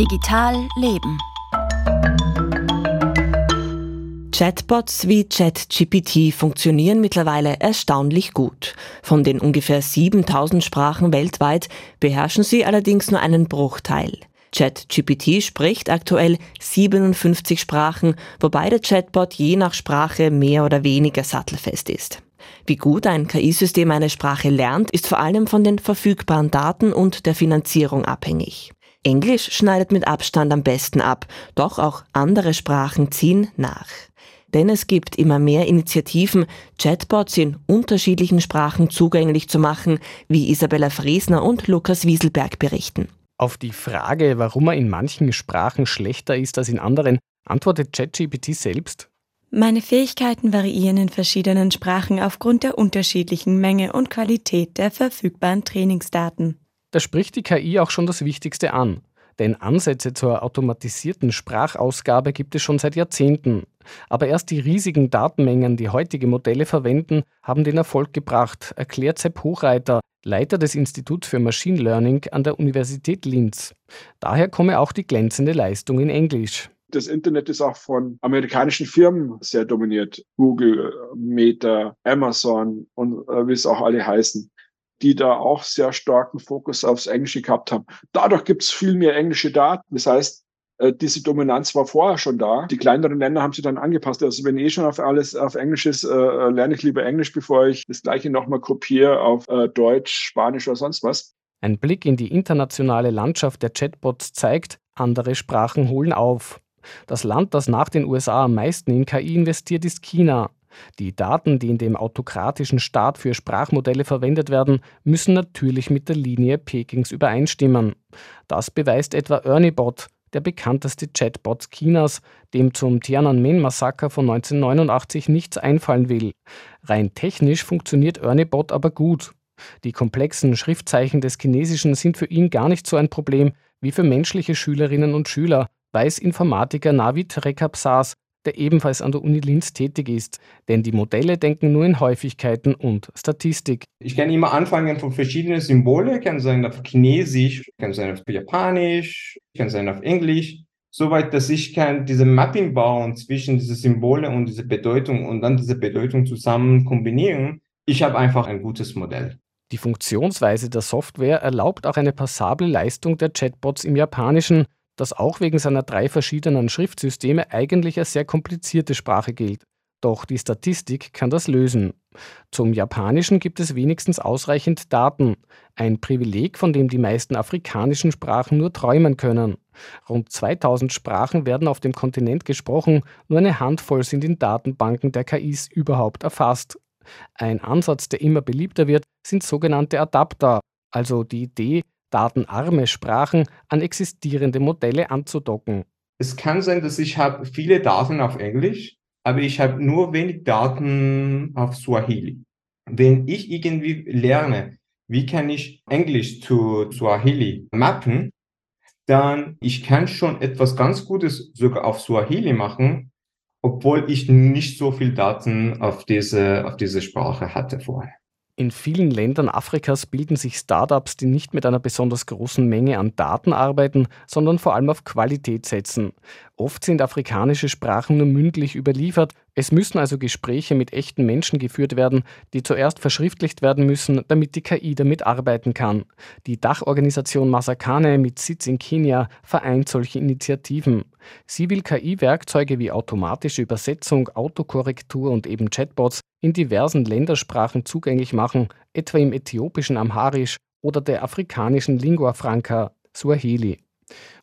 Digital Leben. Chatbots wie ChatGPT funktionieren mittlerweile erstaunlich gut. Von den ungefähr 7000 Sprachen weltweit beherrschen sie allerdings nur einen Bruchteil. ChatGPT spricht aktuell 57 Sprachen, wobei der Chatbot je nach Sprache mehr oder weniger sattelfest ist. Wie gut ein KI-System eine Sprache lernt, ist vor allem von den verfügbaren Daten und der Finanzierung abhängig. Englisch schneidet mit Abstand am besten ab, doch auch andere Sprachen ziehen nach. Denn es gibt immer mehr Initiativen, Chatbots in unterschiedlichen Sprachen zugänglich zu machen, wie Isabella Fresner und Lukas Wieselberg berichten. Auf die Frage, warum er in manchen Sprachen schlechter ist als in anderen, antwortet ChatGPT selbst. Meine Fähigkeiten variieren in verschiedenen Sprachen aufgrund der unterschiedlichen Menge und Qualität der verfügbaren Trainingsdaten. Da spricht die KI auch schon das Wichtigste an. Denn Ansätze zur automatisierten Sprachausgabe gibt es schon seit Jahrzehnten. Aber erst die riesigen Datenmengen, die heutige Modelle verwenden, haben den Erfolg gebracht, erklärt Sepp Hochreiter, Leiter des Instituts für Machine Learning an der Universität Linz. Daher komme auch die glänzende Leistung in Englisch. Das Internet ist auch von amerikanischen Firmen sehr dominiert. Google, Meta, Amazon und äh, wie es auch alle heißen die da auch sehr starken Fokus aufs Englische gehabt haben. Dadurch gibt es viel mehr englische Daten. Das heißt, äh, diese Dominanz war vorher schon da. Die kleineren Länder haben sich dann angepasst. Also wenn eh schon auf alles auf Englisch ist, äh, lerne ich lieber Englisch, bevor ich das gleiche nochmal kopiere auf äh, Deutsch, Spanisch oder sonst was. Ein Blick in die internationale Landschaft der Chatbots zeigt, andere Sprachen holen auf. Das Land, das nach den USA am meisten in KI investiert, ist China. Die Daten, die in dem autokratischen Staat für Sprachmodelle verwendet werden, müssen natürlich mit der Linie Pekings übereinstimmen. Das beweist etwa ErnieBot, der bekannteste Chatbot Chinas, dem zum Tiananmen-Massaker von 1989 nichts einfallen will. Rein technisch funktioniert ErnieBot aber gut. Die komplexen Schriftzeichen des Chinesischen sind für ihn gar nicht so ein Problem wie für menschliche Schülerinnen und Schüler, weiß Informatiker Navid Rekapsas, der ebenfalls an der Uni Linz tätig ist. Denn die Modelle denken nur in Häufigkeiten und Statistik. Ich kann immer anfangen von verschiedenen Symbolen, kann sein auf Chinesisch, kann sein auf Japanisch, kann sein auf Englisch, soweit, dass ich kann diese Mapping bauen zwischen diese Symbole und diese Bedeutung und dann diese Bedeutung zusammen kombinieren. Ich habe einfach ein gutes Modell. Die Funktionsweise der Software erlaubt auch eine passable Leistung der Chatbots im Japanischen das auch wegen seiner drei verschiedenen Schriftsysteme eigentlich als sehr komplizierte Sprache gilt. Doch die Statistik kann das lösen. Zum Japanischen gibt es wenigstens ausreichend Daten, ein Privileg, von dem die meisten afrikanischen Sprachen nur träumen können. Rund 2000 Sprachen werden auf dem Kontinent gesprochen, nur eine Handvoll sind in Datenbanken der KIs überhaupt erfasst. Ein Ansatz, der immer beliebter wird, sind sogenannte Adapter, also die Idee, datenarme Sprachen an existierende Modelle anzudocken. Es kann sein, dass ich habe viele Daten auf Englisch, aber ich habe nur wenig Daten auf Swahili. Wenn ich irgendwie lerne, wie kann ich Englisch zu Swahili mappen, dann ich kann schon etwas ganz Gutes sogar auf Swahili machen, obwohl ich nicht so viel Daten auf diese, auf diese Sprache hatte vorher. In vielen Ländern Afrikas bilden sich Startups, die nicht mit einer besonders großen Menge an Daten arbeiten, sondern vor allem auf Qualität setzen. Oft sind afrikanische Sprachen nur mündlich überliefert, es müssen also Gespräche mit echten Menschen geführt werden, die zuerst verschriftlicht werden müssen, damit die KI damit arbeiten kann. Die Dachorganisation Masakane mit Sitz in Kenia vereint solche Initiativen. Sie will KI-Werkzeuge wie automatische Übersetzung, Autokorrektur und eben Chatbots in diversen Ländersprachen zugänglich machen, etwa im äthiopischen Amharisch oder der afrikanischen Lingua Franca Swahili.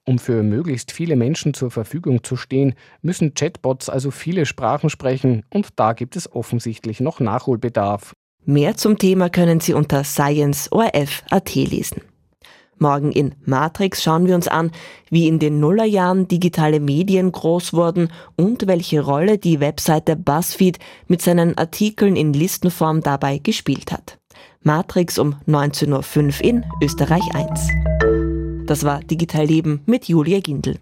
Um für möglichst viele Menschen zur Verfügung zu stehen, müssen Chatbots also viele Sprachen sprechen und da gibt es offensichtlich noch Nachholbedarf. Mehr zum Thema können Sie unter science.orf.at lesen. Morgen in Matrix schauen wir uns an, wie in den Nullerjahren digitale Medien groß wurden und welche Rolle die Webseite BuzzFeed mit seinen Artikeln in Listenform dabei gespielt hat. Matrix um 19.05 Uhr in Österreich 1. Das war Digital Leben mit Julia Gindel.